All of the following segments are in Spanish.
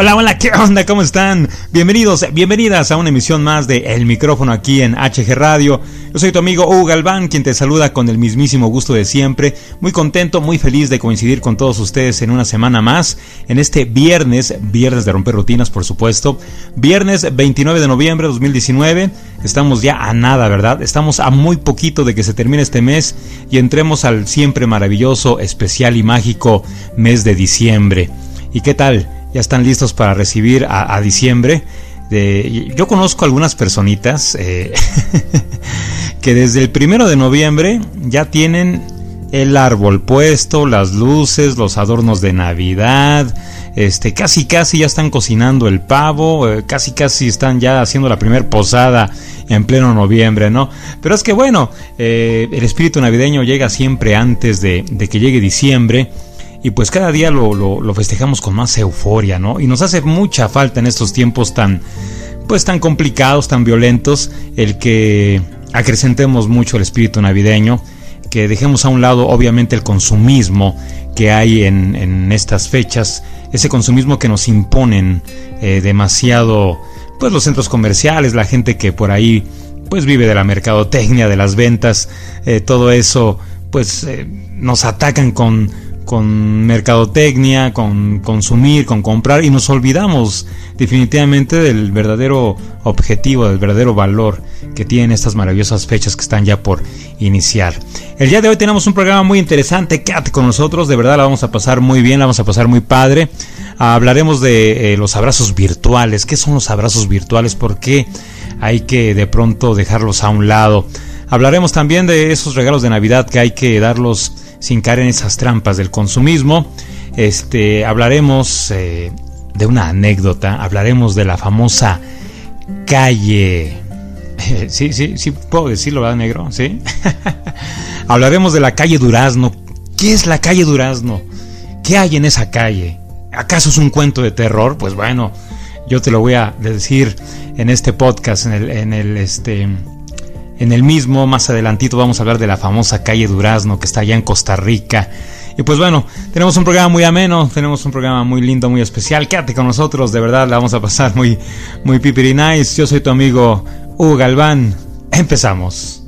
Hola, hola, ¿qué onda? ¿Cómo están? Bienvenidos, bienvenidas a una emisión más de El Micrófono aquí en HG Radio. Yo soy tu amigo Hugo Galván, quien te saluda con el mismísimo gusto de siempre. Muy contento, muy feliz de coincidir con todos ustedes en una semana más, en este viernes, viernes de romper rutinas, por supuesto. Viernes 29 de noviembre de 2019. Estamos ya a nada, ¿verdad? Estamos a muy poquito de que se termine este mes y entremos al siempre maravilloso, especial y mágico mes de diciembre. ¿Y qué tal? Ya están listos para recibir a, diciembre. yo conozco algunas personitas eh, que desde el primero de noviembre ya tienen el árbol puesto, las luces, los adornos de Navidad, este, casi casi ya están cocinando el pavo, eh, casi casi están ya haciendo la primera posada en pleno noviembre, ¿no? Pero es que bueno, eh, el espíritu navideño llega siempre antes de, de que llegue diciembre y pues cada día lo, lo, festejamos con más euforia, ¿no? Y nos hace mucha falta en estos tiempos tan, pues tan complicados, tan violentos, el que acrecentemos mucho el espíritu navideño, que dejemos a un lado obviamente el consumismo que hay en, en estas fechas, ese consumismo que nos imponen eh, demasiado, pues los centros comerciales, la gente que por ahí pues vive de la mercadotecnia, de las ventas, eh, todo eso pues eh, nos atacan con con mercadotecnia, con consumir, con comprar y nos olvidamos definitivamente del verdadero objetivo, del verdadero valor que tienen estas maravillosas fechas que están ya por iniciar. El día de hoy tenemos un programa muy interesante, quédate con nosotros, de verdad la vamos a pasar muy bien, la vamos a pasar muy padre. hablaremos de eh, los abrazos virtuales, qué son los abrazos virtuales, por qué hay que de pronto dejarlos a un lado. Hablaremos también de esos regalos de Navidad que hay que darlos sin caer en esas trampas del consumismo. Este, hablaremos eh, de una anécdota, hablaremos de la famosa calle. sí, sí, sí, puedo decirlo, ¿verdad, negro? Sí. hablaremos de la calle Durazno. ¿Qué es la calle Durazno? ¿Qué hay en esa calle? ¿Acaso es un cuento de terror? Pues bueno, yo te lo voy a decir en este podcast, en el, en el este en el mismo, más adelantito vamos a hablar de la famosa calle Durazno que está allá en Costa Rica. Y pues bueno, tenemos un programa muy ameno, tenemos un programa muy lindo, muy especial. Quédate con nosotros, de verdad la vamos a pasar muy, muy. Yo soy tu amigo Hugo Galván. Empezamos.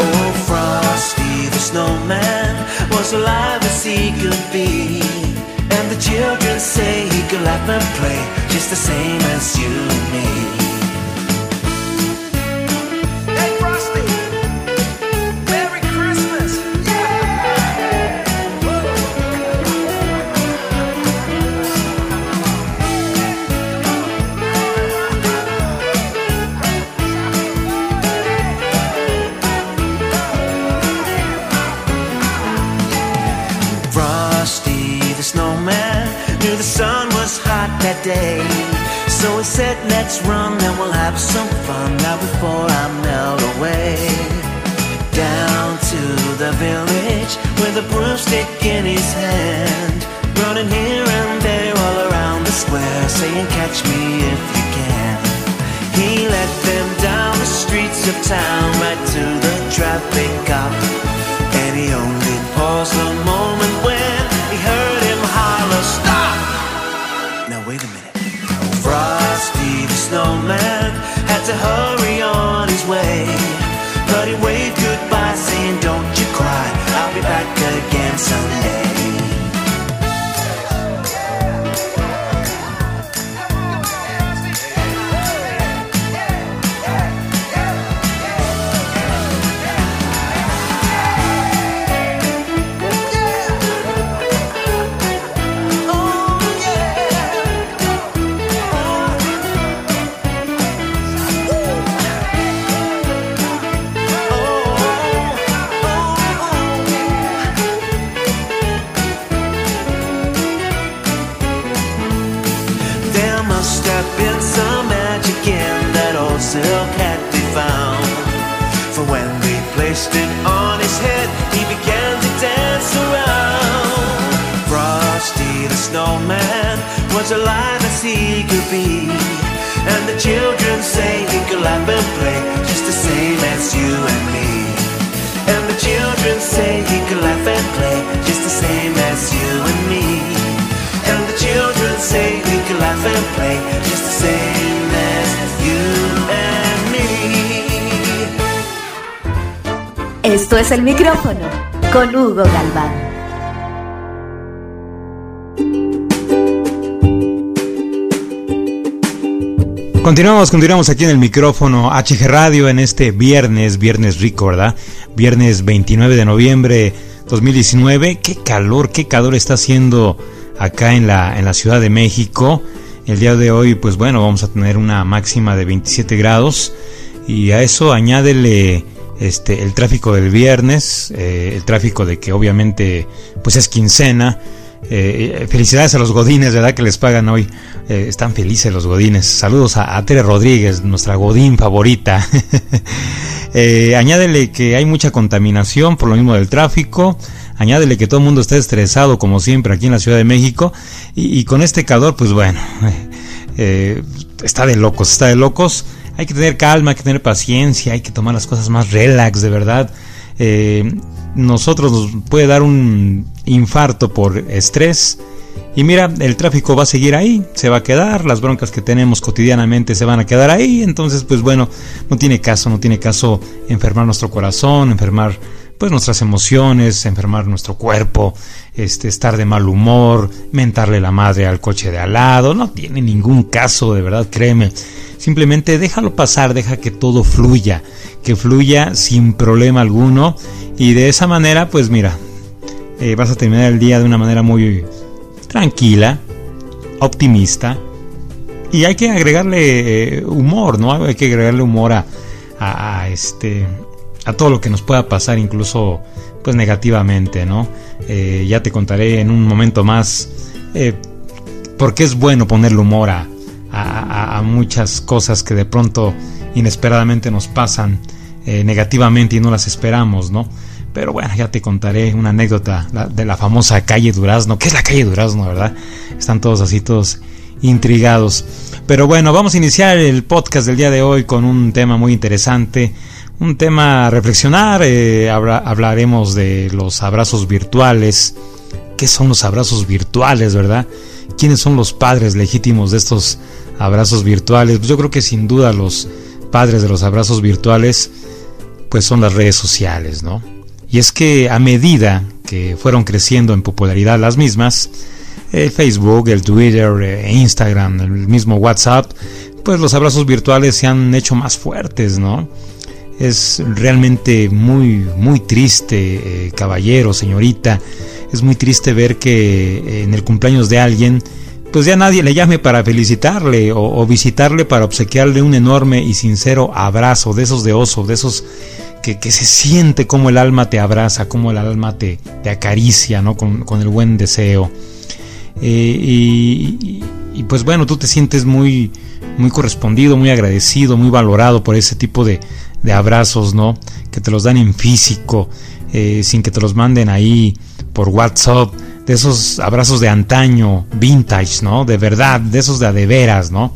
Oh, Frosty the snowman was alive as he could be. And the children say he could laugh and play just the same as you and me. That day. So we said, let's run, and we'll have some fun now before I melt away. Down to the village, with a broomstick in his hand, running here and there all around the square, saying, Catch me if you can. He led them down the streets of town, right to the traffic cop, and he only paused a moment Snowman had to hurry on his way, but he waved goodbye, saying, Don't you cry, I'll be back again someday. Esto es el micrófono con Hugo Galván. Continuamos, continuamos aquí en el micrófono HG Radio en este viernes, viernes rico, ¿verdad? Viernes 29 de noviembre 2019. Qué calor, qué calor está haciendo acá en la, en la Ciudad de México. El día de hoy, pues bueno, vamos a tener una máxima de 27 grados y a eso añádele este el tráfico del viernes, eh, el tráfico de que obviamente pues es quincena. Eh, felicidades a los godines, ¿verdad? Que les pagan hoy. Eh, están felices los godines. Saludos a, a Tere Rodríguez, nuestra godín favorita. Eh, añádele que hay mucha contaminación por lo mismo del tráfico. Añádele que todo el mundo está estresado, como siempre, aquí en la Ciudad de México. Y, con este calor, pues bueno, eh, está de locos, está de locos. Hay que tener calma, hay que tener paciencia, hay que tomar las cosas más relax, de verdad. Eh, nosotros nos puede dar un infarto por estrés. Y mira, el tráfico va a seguir ahí, se va a quedar, las broncas que tenemos cotidianamente se van a quedar ahí, entonces pues bueno, no tiene caso, no tiene caso enfermar nuestro corazón, enfermar pues nuestras emociones, enfermar nuestro cuerpo, este estar de mal humor, mentarle la madre al coche de al lado, no tiene ningún caso, de verdad, créeme. Simplemente déjalo pasar, deja que todo fluya, que fluya sin problema alguno y de esa manera, pues mira, eh, vas a terminar el día de una manera muy tranquila, optimista y hay que agregarle eh, humor, ¿no? Hay que agregarle humor a, a, a, este a todo lo que nos pueda pasar, incluso pues negativamente, ¿no? Eh, ya te contaré en un momento más eh, por qué es bueno ponerle humor a, a, muchas cosas que de pronto inesperadamente nos pasan eh, negativamente y no las esperamos, ¿no? Pero bueno, ya te contaré una anécdota de la famosa calle Durazno. ¿Qué es la calle Durazno, verdad? Están todos así, todos intrigados. Pero bueno, vamos a iniciar el podcast del día de hoy con un tema muy interesante. Un tema a reflexionar. Eh, habla, hablaremos de los abrazos virtuales. ¿Qué son los abrazos virtuales, verdad? ¿Quiénes son los padres legítimos de estos abrazos virtuales? Pues yo creo que sin duda los padres de los abrazos virtuales pues son las redes sociales, ¿no? Y es que a medida que fueron creciendo en popularidad las mismas, el Facebook, el Twitter, e Instagram, el mismo WhatsApp, pues los abrazos virtuales se han hecho más fuertes, ¿no? Es realmente muy, muy triste, eh, caballero, señorita, es muy triste ver que eh, en el cumpleaños de alguien, pues ya nadie le llame para felicitarle o, visitarle para obsequiarle un enorme y sincero abrazo, de esos de oso, de esos que, que, se siente como el alma te abraza, como el alma te, te acaricia, ¿no? Con, con, el buen deseo. Eh, y, y, pues bueno, tú te sientes muy, muy correspondido, muy agradecido, muy valorado por ese tipo de, de abrazos, ¿no? Que te los dan en físico. eh, sin que te los manden ahí por WhatsApp, de esos abrazos de antaño, vintage, ¿no? De verdad, de esos de adeveras, ¿no?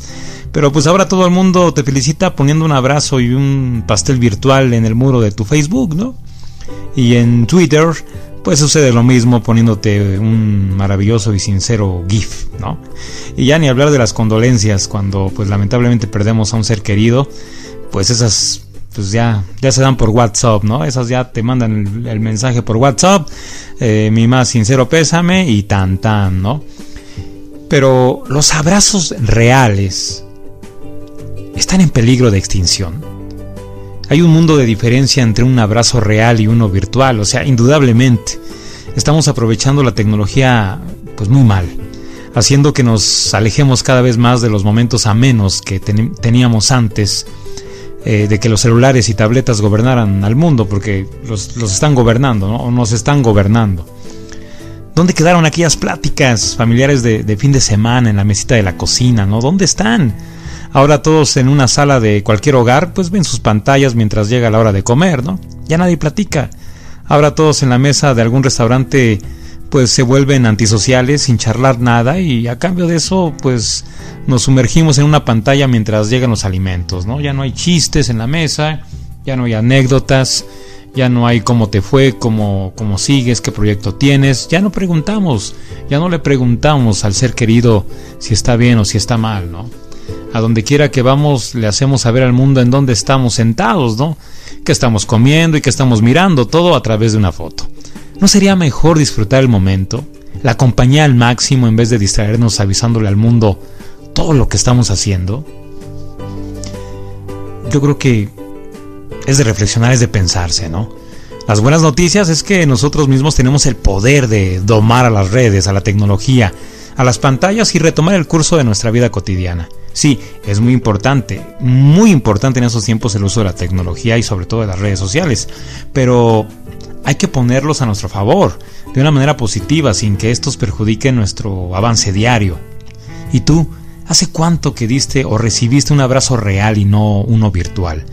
Pero pues ahora todo el mundo te felicita poniendo un abrazo y un pastel virtual en el muro de tu Facebook, ¿no? Y en Twitter, pues sucede lo mismo poniéndote un maravilloso y sincero GIF, ¿no? Y ya ni hablar de las condolencias cuando pues lamentablemente perdemos a un ser querido, pues esas pues ya, ya se dan por WhatsApp, ¿no? Esas ya te mandan el, mensaje por WhatsApp, eh, mi más sincero pésame y tan tan, ¿no? Pero los abrazos reales están en peligro de extinción. Hay un mundo de diferencia entre un abrazo real y uno virtual, o sea, indudablemente. Estamos aprovechando la tecnología pues muy mal, haciendo que nos alejemos cada vez más de los momentos amenos que teníamos antes eh, de que los celulares y tabletas gobernaran al mundo, porque los, están gobernando, ¿no? o nos están gobernando. ¿Dónde quedaron aquellas pláticas familiares de, de, fin de semana en la mesita de la cocina? ¿no? ¿Dónde están? Ahora todos en una sala de cualquier hogar, pues ven sus pantallas mientras llega la hora de comer, ¿no? Ya nadie platica. Ahora todos en la mesa de algún restaurante, pues se vuelven antisociales sin charlar nada y a cambio de eso, pues nos sumergimos en una pantalla mientras llegan los alimentos, ¿no? Ya no hay chistes en la mesa, ya no hay anécdotas, ya no hay cómo te fue, cómo, cómo sigues, qué proyecto tienes, ya no preguntamos, ya no le preguntamos al ser querido si está bien o si está mal, ¿no? A donde quiera que vamos le hacemos saber al mundo en dónde estamos sentados, ¿no? Que estamos comiendo y que estamos mirando, todo a través de una foto. ¿No sería mejor disfrutar el momento? La compañía al máximo en vez de distraernos avisándole al mundo todo lo que estamos haciendo? Yo creo que es de reflexionar, es de pensarse, ¿no? Las buenas noticias es que nosotros mismos tenemos el poder de domar a las redes, a la tecnología, a las pantallas y retomar el curso de nuestra vida cotidiana. Sí, es muy importante, muy importante en esos tiempos el uso de la tecnología y sobre todo de las redes sociales, pero hay que ponerlos a nuestro favor, de una manera positiva, sin que estos perjudiquen nuestro avance diario. ¿Y tú? ¿Hace cuánto que diste o recibiste un abrazo real y no uno virtual,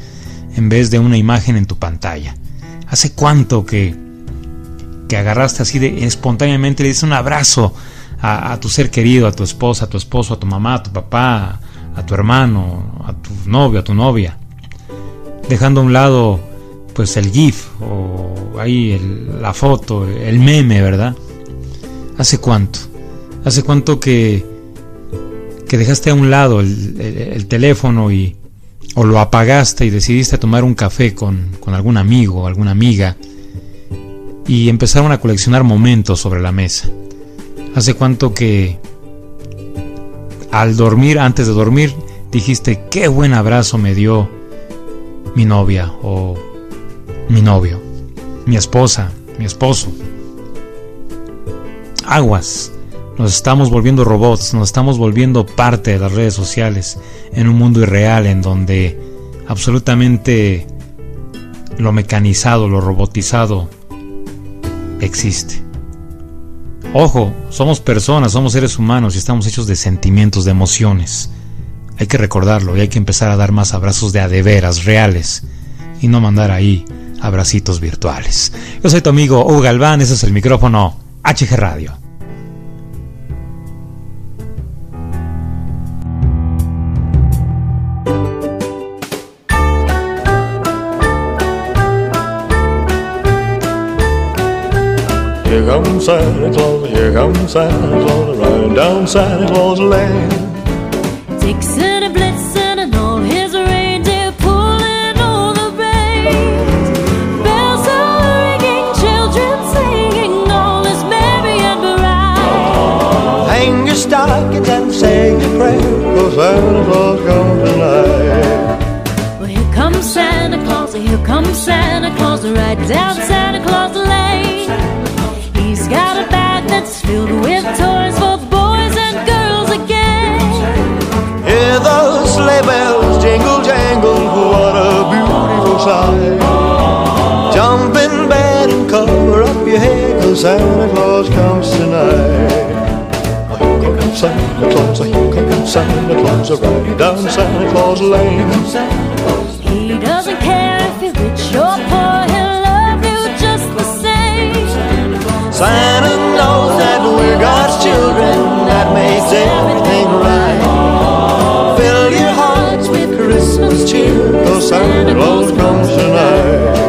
en vez de una imagen en tu pantalla? ¿Hace cuánto que, que agarraste así de espontáneamente le diste un abrazo a, tu ser querido, a tu esposa, a tu esposo, a tu mamá, a tu papá, a tu hermano, a tu novio, a tu novia, dejando a un lado pues el GIF o ahí la foto, el meme, ¿verdad? ¿Hace cuánto? ¿Hace cuánto que, que dejaste a un lado el, teléfono y o lo apagaste y decidiste tomar un café con, con algún amigo o alguna amiga y empezaron a coleccionar momentos sobre la mesa? ¿Hace cuánto que al dormir, antes de dormir, dijiste, qué buen abrazo me dio mi novia o mi novio, mi esposa, mi esposo? Aguas, nos estamos volviendo robots, nos estamos volviendo parte de las redes sociales en un mundo irreal en donde absolutamente lo mecanizado, lo robotizado existe. Ojo, somos personas, somos seres humanos y estamos hechos de sentimientos, de emociones. Hay que recordarlo y hay que empezar a dar más abrazos de adeveras, reales, y no mandar ahí abracitos virtuales. Yo soy tu amigo Hugo Galván, ese es el micrófono HG Radio. Here comes Santa Claus, here comes Santa Claus, riding down Santa Claus Lane. Dixon and Blitzen and all his reindeer pulling all the reins. Bells are ringing, children singing, all is merry and bright. Hang your stockings and say your prayer, cause Santa Claus comes tonight. Well, here comes Santa Claus, here comes Santa Claus, right down Santa Santa Claus comes tonight. Here comes Santa Claus, here comes Santa Claus, riding down Santa Claus Lane. He doesn't care if you're rich or poor, he'll love you just the same. Santa knows that we're God's children, that makes everything right. Fill your hearts with Christmas cheer, cause Santa Claus comes tonight.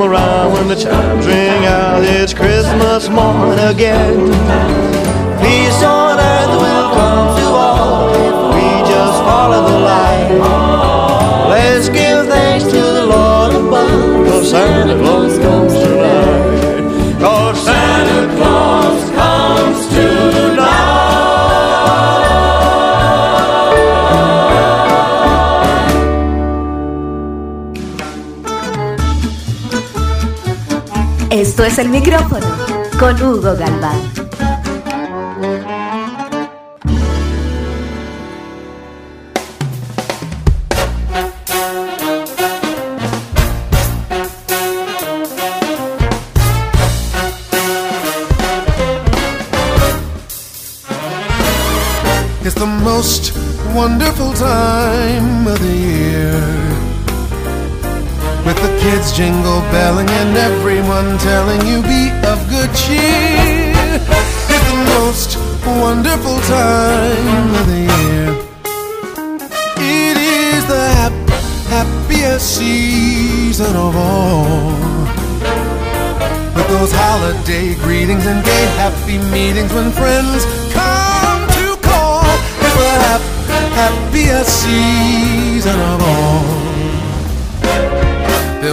Come around when the chimes ring out. It's Christmas morn again. Peace on earth will come to all if we just follow the light. Let's give thanks to the Lord above, cause Santa Claus El micrófono con Hugo Galván. It's the most wonderful time of the year. With the kids jingle belling and everyone telling you be of good cheer. It's the most wonderful time of the year. It is the hap- happiest season of all. With those holiday greetings and gay happy meetings when friends come to call. It's the hap- happiest season of all.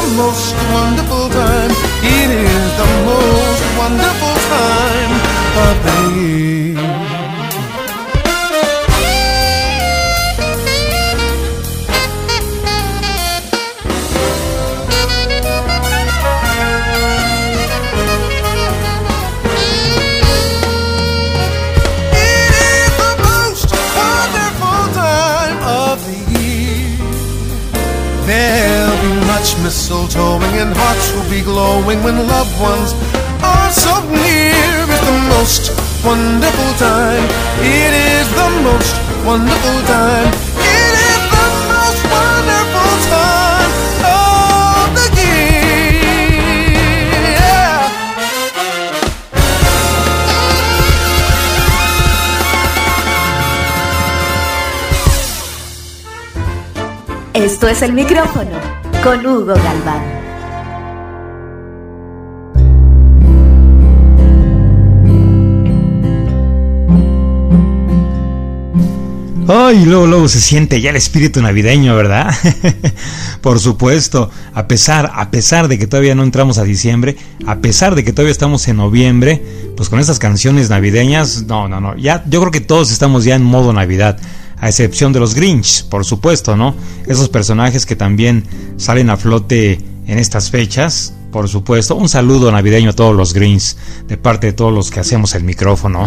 the most wonderful time. It is the most wonderful time of the year. Much mistletoeing and hearts will be glowing when loved ones are so near. It's the most wonderful time. It is the most wonderful time. It is the most wonderful time of the year. Esto es el micrófono con Hugo Galván. Ay, luego, luego se siente ya el espíritu navideño, ¿verdad? Por supuesto, a pesar, a pesar de que todavía no entramos a diciembre, a pesar de que todavía estamos en noviembre, pues con estas canciones navideñas, no, no, no, ya, yo creo que todos estamos ya en modo Navidad, a excepción de los Grinch, por supuesto, ¿no? Esos personajes que también salen a flote en estas fechas, por supuesto. Un saludo navideño a todos los Greens, de parte de todos los que hacemos el micrófono.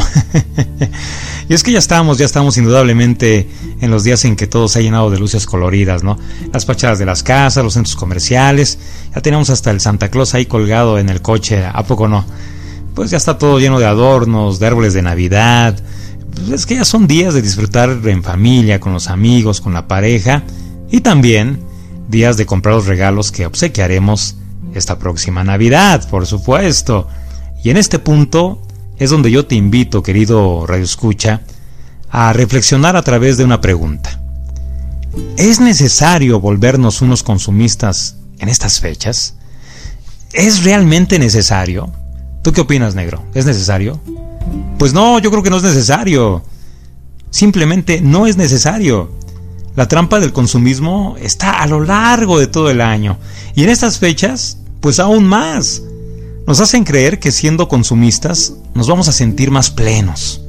y es que ya estamos, ya estamos indudablemente en los días en que todo se ha llenado de luces coloridas, ¿no? Las fachadas de las casas, los centros comerciales, ya tenemos hasta el Santa Claus ahí colgado en el coche, ¿a poco no? Pues ya está todo lleno de adornos, de árboles de Navidad. Pues es que ya son días de disfrutar en familia, con los amigos, con la pareja y también días de comprar los regalos que obsequiaremos esta próxima Navidad, por supuesto. Y en este punto es donde yo te invito, querido Radio Escucha, a reflexionar a través de una pregunta. ¿Es necesario volvernos unos consumistas en estas fechas? ¿Es realmente necesario? ¿Tú qué opinas, negro? ¿Es necesario? Pues no, yo creo que no es necesario. Simplemente no es necesario. La trampa del consumismo está a lo largo de todo el año. Y en estas fechas, pues aún más. Nos hacen creer que siendo consumistas nos vamos a sentir más plenos.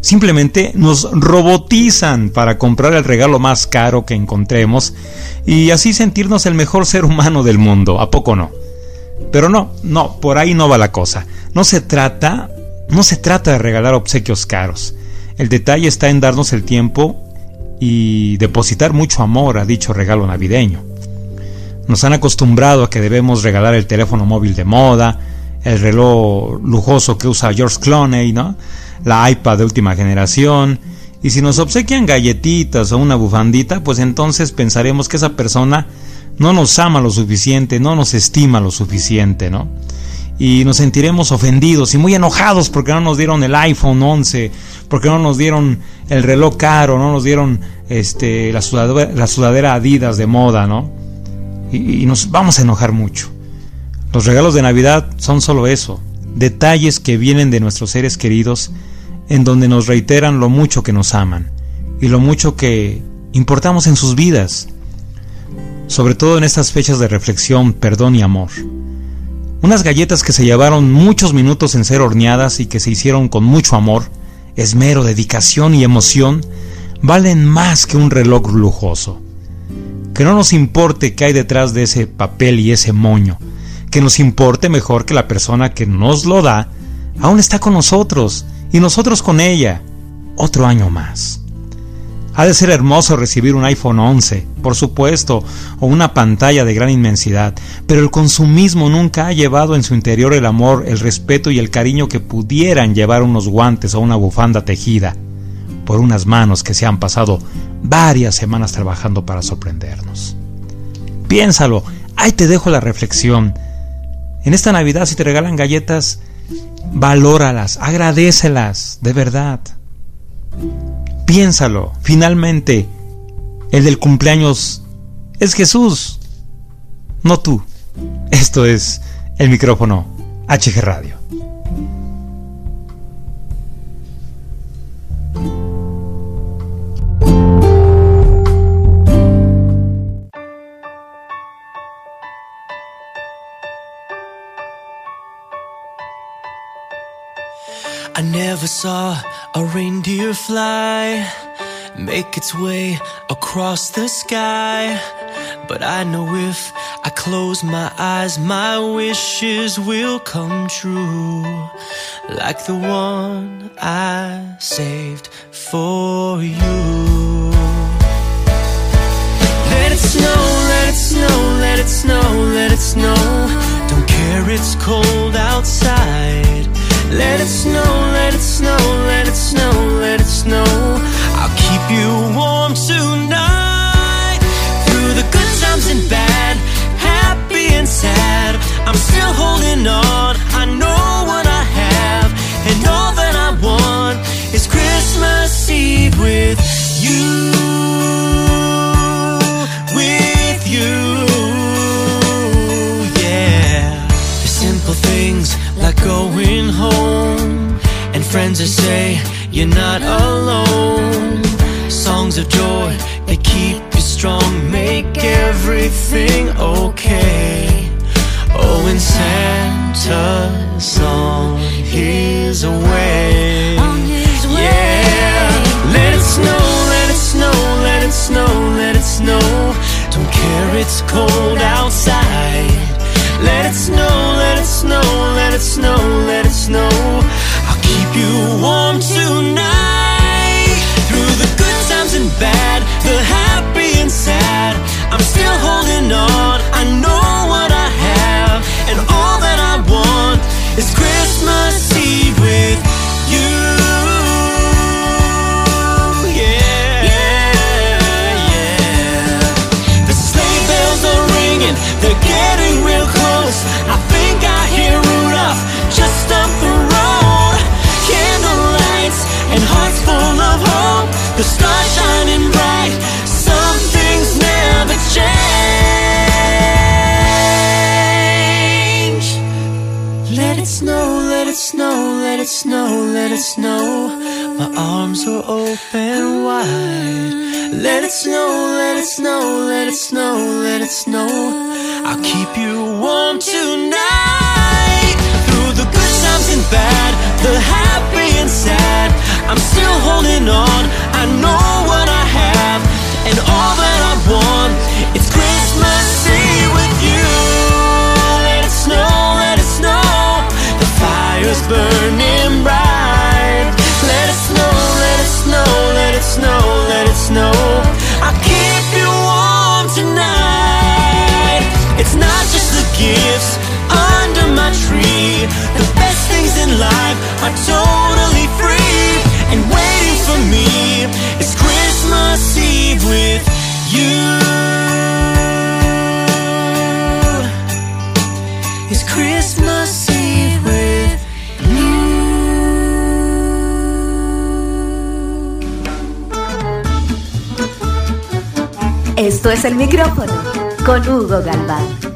Simplemente nos robotizan para comprar el regalo más caro que encontremos y así sentirnos el mejor ser humano del mundo, ¿a poco no? Pero no, no, por ahí no va la cosa. No se trata, no se trata de regalar obsequios caros. El detalle está en darnos el tiempo y depositar mucho amor a dicho regalo navideño. Nos han acostumbrado a que debemos regalar el teléfono móvil de moda, el reloj lujoso que usa George Clooney, ¿no? la iPad de última generación, y si nos obsequian galletitas o una bufandita, pues entonces pensaremos que esa persona no nos ama lo suficiente, no nos estima lo suficiente, ¿no? Y nos sentiremos ofendidos y muy enojados porque no nos dieron el iPhone 11, porque no nos dieron el reloj caro, no nos dieron este, la, sudadera, la sudadera Adidas de moda, ¿no? Y, y nos vamos a enojar mucho. Los regalos de Navidad son solo eso, detalles que vienen de nuestros seres queridos en donde nos reiteran lo mucho que nos aman y lo mucho que importamos en sus vidas, sobre todo en estas fechas de reflexión, perdón y amor. Unas galletas que se llevaron muchos minutos en ser horneadas y que se hicieron con mucho amor, esmero, dedicación y emoción, valen más que un reloj lujoso. Que no nos importe qué hay detrás de ese papel y ese moño, que nos importe mejor que la persona que nos lo da aún está con nosotros y nosotros con ella otro año más. Ha de ser hermoso recibir un iPhone 11, por supuesto, o una pantalla de gran inmensidad, pero el consumismo nunca ha llevado en su interior el amor, el respeto y el cariño que pudieran llevar unos guantes o una bufanda tejida por unas manos que se han pasado varias semanas trabajando para sorprendernos. Piénsalo, ahí te dejo la reflexión. En esta Navidad si te regalan galletas, valóralas, agradecelas, de verdad. Piénsalo, finalmente, el del cumpleaños es Jesús, no tú. Esto es el micrófono HG Radio. I never saw a reindeer fly make its way across the sky. But I know if I close my eyes, my wishes will come true. Like the one I saved for you. Let it snow, bad, the happy and sad. I'm still holding on. I know what I have, and all that I want is Christmas it snow. My arms are open wide. Let it snow, let it snow, let it snow, let it snow. I'll keep you warm tonight. Through the good times and bad, the happy and sad. I'm still holding on. I know what I have and all that I want. It's Christmas Eve with you. Let it snow, let it snow. The fire's burning life are totally free. And waiting for me is Christmas Eve with you. It's Christmas Eve with you. Esto es el micrófono con Hugo Galván.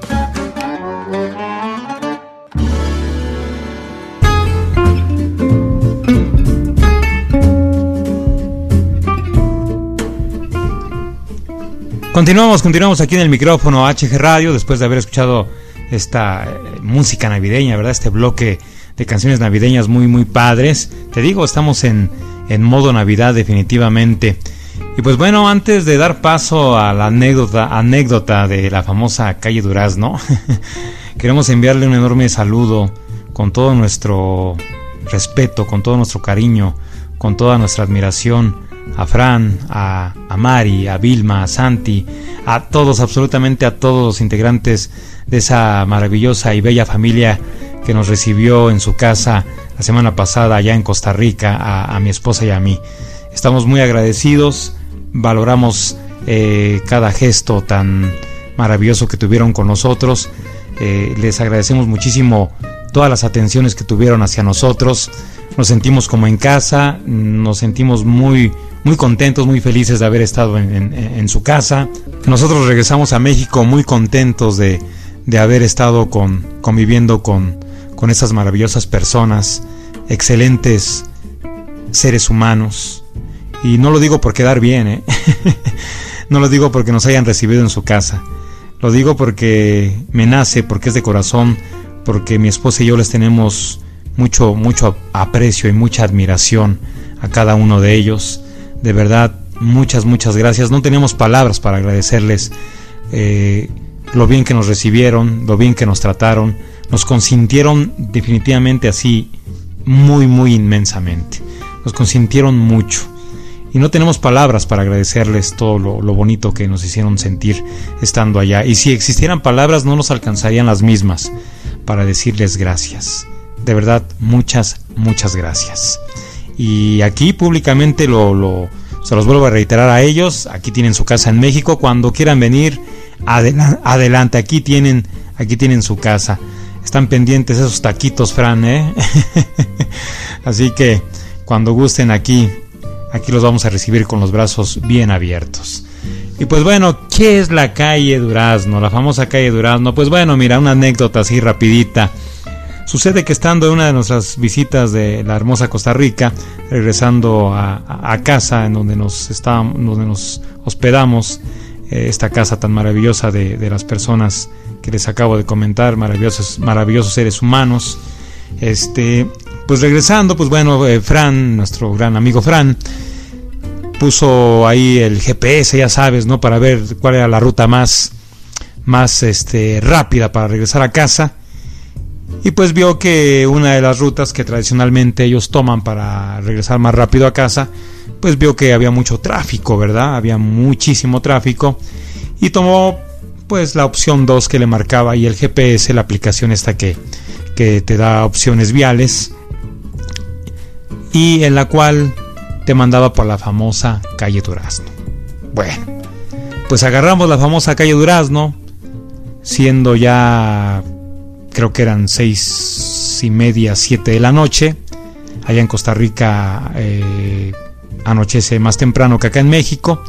Continuamos, continuamos aquí en el micrófono HG Radio después de haber escuchado esta eh, música navideña, ¿verdad? Este bloque de canciones navideñas muy, muy padres. Te digo, estamos en, en modo Navidad definitivamente. Y pues bueno, antes de dar paso a la anécdota, anécdota de la famosa calle Durazno, queremos enviarle un enorme saludo con todo nuestro respeto, con todo nuestro cariño, con toda nuestra admiración a Fran, a, Mari, a Vilma, a Santi, a todos, absolutamente a todos los integrantes de esa maravillosa y bella familia que nos recibió en su casa la semana pasada allá en Costa Rica, a, a mi esposa y a mí. Estamos muy agradecidos, valoramos eh, cada gesto tan maravilloso que tuvieron con nosotros. Eh, les agradecemos muchísimo todas las atenciones que tuvieron hacia nosotros. Nos sentimos como en casa, nos sentimos muy, muy contentos, muy felices de haber estado en, su casa. Nosotros regresamos a México muy contentos de, de haber estado con, conviviendo con, con esas maravillosas personas, excelentes seres humanos. Y no lo digo por quedar bien, ¿eh? no lo digo porque nos hayan recibido en su casa. Lo digo porque me nace, porque es de corazón, porque mi esposa y yo les tenemos mucho, mucho aprecio y mucha admiración a cada uno de ellos. De verdad, muchas, muchas gracias. No tenemos palabras para agradecerles eh, lo bien que nos recibieron, lo bien que nos trataron. Nos consintieron definitivamente así, muy, muy inmensamente. Nos consintieron mucho y no tenemos palabras para agradecerles todo lo, lo bonito que nos hicieron sentir estando allá. Y si existieran palabras no nos alcanzarían las mismas para decirles gracias. De verdad, muchas, muchas gracias. Y aquí públicamente lo, lo- se los vuelvo a reiterar a ellos. Aquí tienen su casa en México. Cuando quieran venir, adela- adelante. Aquí tienen, aquí tienen su casa. Están pendientes esos taquitos, Fran, ¿eh? Así que cuando gusten aquí, aquí los vamos a recibir con los brazos bien abiertos. Y pues bueno, ¿qué es la calle Durazno? La famosa calle Durazno. Pues bueno, mira, una anécdota así rapidita. Sucede que estando en una de nuestras visitas de la hermosa Costa Rica, regresando a, casa en donde nos estábamos, donde nos hospedamos, eh, esta casa tan maravillosa de, de las personas que les acabo de comentar, maravillosos, maravillosos seres humanos. Este, pues regresando, pues bueno, eh, Fran, nuestro gran amigo Fran, puso ahí el GPS, ya sabes, ¿no? Para ver cuál era la ruta más, más este, rápida para regresar a casa. Y pues vio que una de las rutas que tradicionalmente ellos toman para regresar más rápido a casa, pues vio que había mucho tráfico, ¿verdad? Había muchísimo tráfico. Y tomó pues la opción 2 que le marcaba ahí el GPS, la aplicación esta que, que te da opciones viales. Y en la cual te mandaba por la famosa calle Durazno. Bueno, pues agarramos la famosa calle Durazno, siendo ya creo que eran seis y media, siete de la noche. Allá en Costa Rica eh, anochece más temprano que acá en México.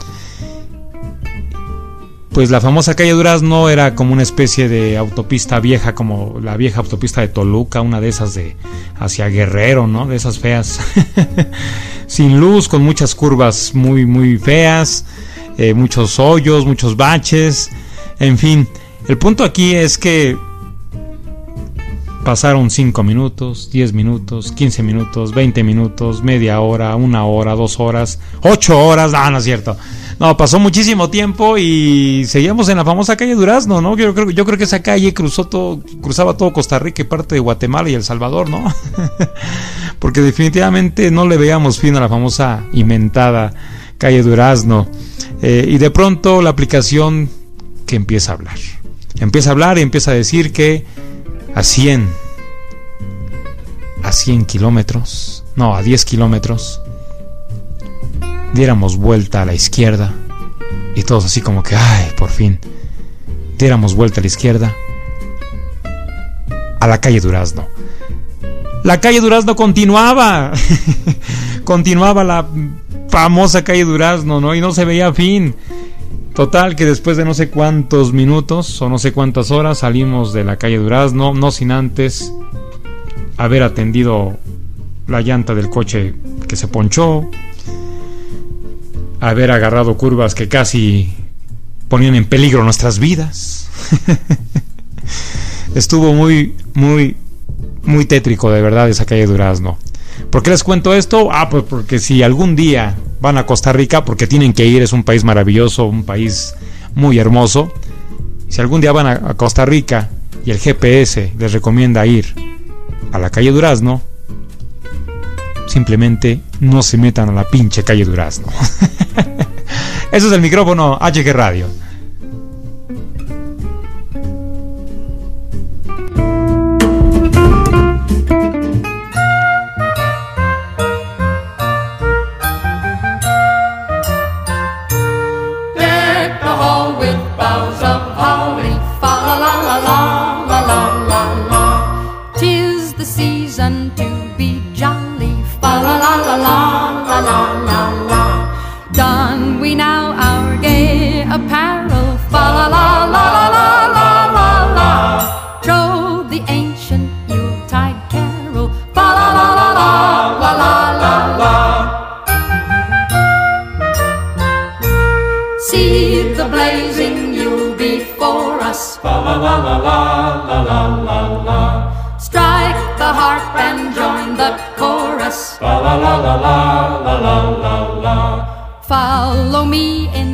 Pues la famosa calle Durazno era como una especie de autopista vieja, como la vieja autopista de Toluca, una de esas de hacia Guerrero, ¿no? De esas feas. Sin luz, con muchas curvas muy, muy feas, eh, muchos hoyos, muchos baches, en fin. El punto aquí es que Pasaron 5 minutos, 10 minutos, 15 minutos, 20 minutos, media hora, una hora, dos horas, 8 horas, no, no es cierto. No, pasó muchísimo tiempo y seguíamos en la famosa calle Durazno, ¿no? Yo creo, yo creo que esa calle cruzó todo, cruzaba todo Costa Rica y parte de Guatemala y El Salvador, ¿no? Porque definitivamente no le veíamos fin a la famosa inventada calle Durazno. Eh, y de pronto la aplicación que empieza a hablar. Empieza a hablar y empieza a decir que a 100, a 100 kilómetros, no, a 10 kilómetros, diéramos vuelta a la izquierda y todos así como que, ay, por fin, diéramos vuelta a la izquierda a la calle Durazno. La calle Durazno continuaba, continuaba la famosa calle Durazno, ¿no? Y no se veía fin. Total, que después de no sé cuántos minutos o no sé cuántas horas salimos de la calle Durazno, no sin antes haber atendido la llanta del coche que se ponchó, haber agarrado curvas que casi ponían en peligro nuestras vidas. Estuvo muy, muy, muy tétrico de verdad esa calle Durazno. ¿Por qué les cuento esto? Ah, pues porque si algún día van a Costa Rica, porque tienen que ir, es un país maravilloso, un país muy hermoso. Si algún día van a, Costa Rica y el GPS les recomienda ir a la calle Durazno, simplemente no se metan a la pinche calle Durazno. Eso es el micrófono HG Radio. Us. Fa la la la la la la la la. Strike the harp and join the chorus. Fa la la la la la la la la. Follow me in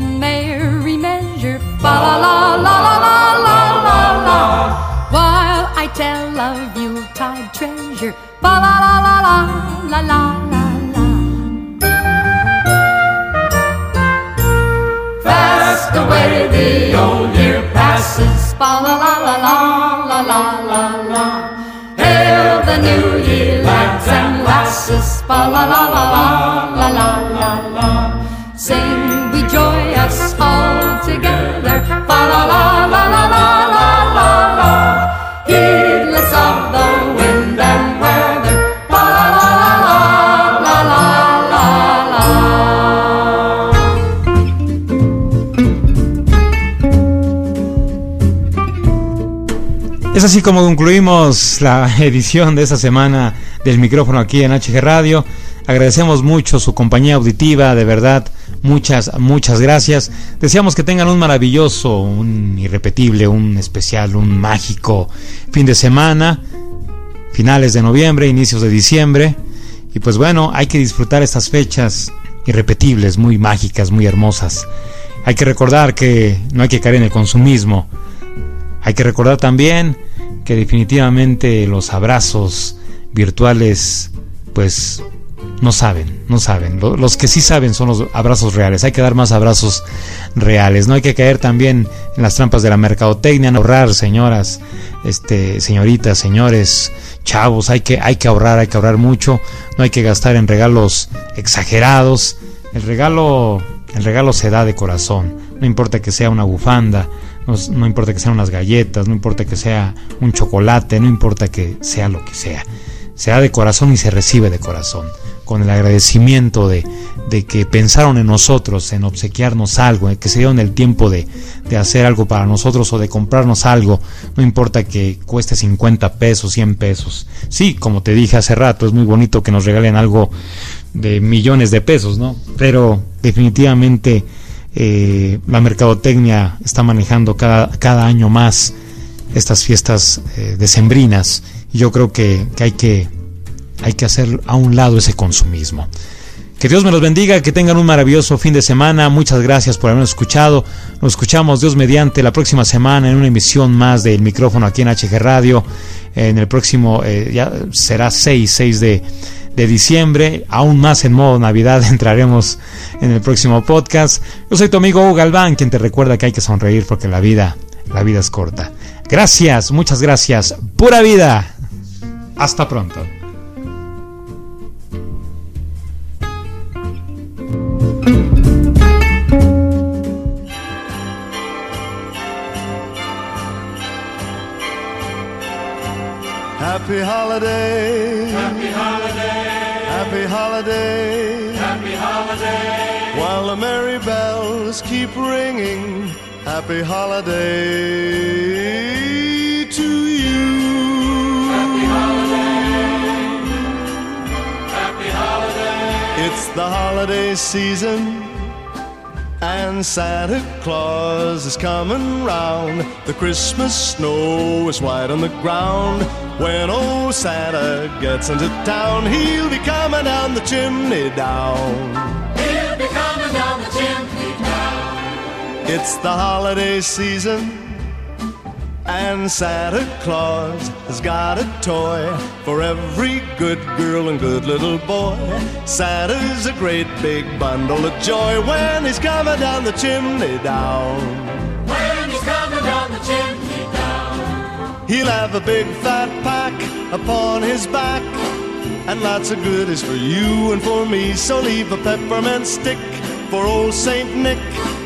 Fa la la la la la la la la. Hail the new year, lads and lasses. Fa la la la la la Es así como concluimos la edición de esta semana del micrófono aquí en HG Radio. Agradecemos mucho su compañía auditiva, de verdad, muchas, muchas gracias. Deseamos que tengan un maravilloso, un irrepetible, un especial, un mágico fin de semana, finales de noviembre, inicios de diciembre. Y pues bueno, hay que disfrutar estas fechas irrepetibles, muy mágicas, muy hermosas. Hay que recordar que no hay que caer en el consumismo. Hay que recordar también que definitivamente los abrazos virtuales, pues no saben, no saben. Lo- Los que sí saben son los abrazos reales. Hay que dar más abrazos reales. No hay que caer también en las trampas de la mercadotecnia, no ahorrar, señoras, este, señoritas, señores, chavos. Hay que, hay que ahorrar, hay que ahorrar mucho. No hay que gastar en regalos exagerados. El regalo, el regalo se da de corazón. No importa que sea una bufanda, no, importa que sean unas galletas, no importa que sea un chocolate, no importa que sea lo que sea. Se da de corazón y se recibe de corazón. Con el agradecimiento de, de que pensaron en nosotros, en obsequiarnos algo, en que se dieron el tiempo de, de hacer algo para nosotros o de comprarnos algo. No importa que cueste 50 pesos, 100 pesos. Sí, como te dije hace rato, es muy bonito que nos regalen algo de millones de pesos, ¿no? Pero definitivamente eh, la mercadotecnia está manejando cada, cada año más estas fiestas eh, decembrinas Yo creo que, que hay que hay que hacer a un lado ese consumismo. Que Dios me los bendiga, que tengan un maravilloso fin de semana. Muchas gracias por habernos escuchado. Nos escuchamos Dios mediante la próxima semana en una emisión más del micrófono aquí en HG Radio. En el próximo, eh, ya será 6, 6 de, de diciembre. Aún más en modo Navidad entraremos en el próximo podcast. Yo soy tu amigo Hugo Galván, quien te recuerda que hay que sonreír porque la vida, la vida es corta. Gracias, muchas gracias. Pura vida. Hasta pronto. Happy holiday. Happy holiday. Happy holiday. Happy holiday. While the merry bells keep ringing. Happy holiday to you. Happy holiday. Happy holiday. It's the holiday season. And Santa Claus is coming round. The Christmas snow is white on the ground. When old Santa gets into town, he'll be coming down the chimney down. He'll be coming down the chimney down. It's the holiday season. And Santa Claus has got a toy for every good girl and good little boy. Santa's a great big bundle of joy when he's coming down the chimney down. When he's coming down the chimney down. He'll have a big fat pack upon his back and lots of goodies for you and for me. So leave a peppermint stick for old Saint Nick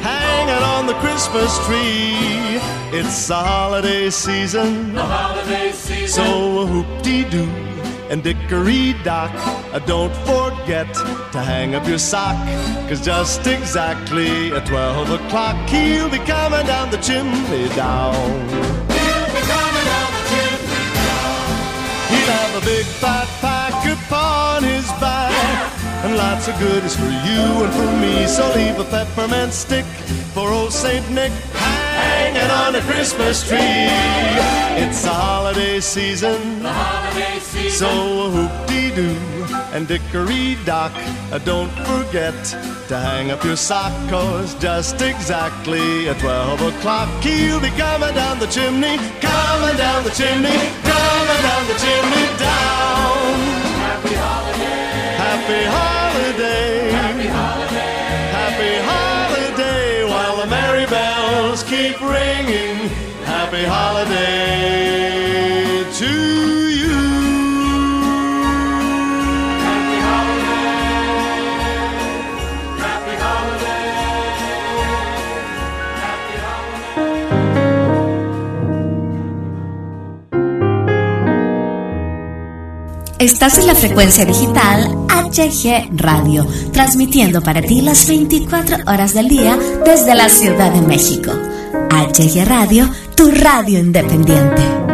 hanging on the Christmas tree. It's the holiday season, The holiday season. so whoop-dee-doo and dickory-dock. Uh, don't forget to hang up your sock, cause just exactly at 12 o'clock he'll be coming down the chimney down. He'll be coming down the chimney He'll have a big fat pack upon back and lots of goodies for you and for me. So leave a peppermint stick for old Saint Nick hanging on the Christmas tree. It's the holiday season, The holiday season. so whoop-dee-doo and dickory-dock. Uh, don't forget to hang up your sock, cause just exactly at 12 o'clock he'll be coming down the chimney, coming down the chimney, coming down the chimney down. Happy holiday. Happy holiday. Happy holiday to you. Happy holiday. Happy holiday. Estás en la frecuencia digital HG Radio, transmitiendo para ti las 24 horas del día desde la Ciudad de México. HG Radio, tu radio independiente.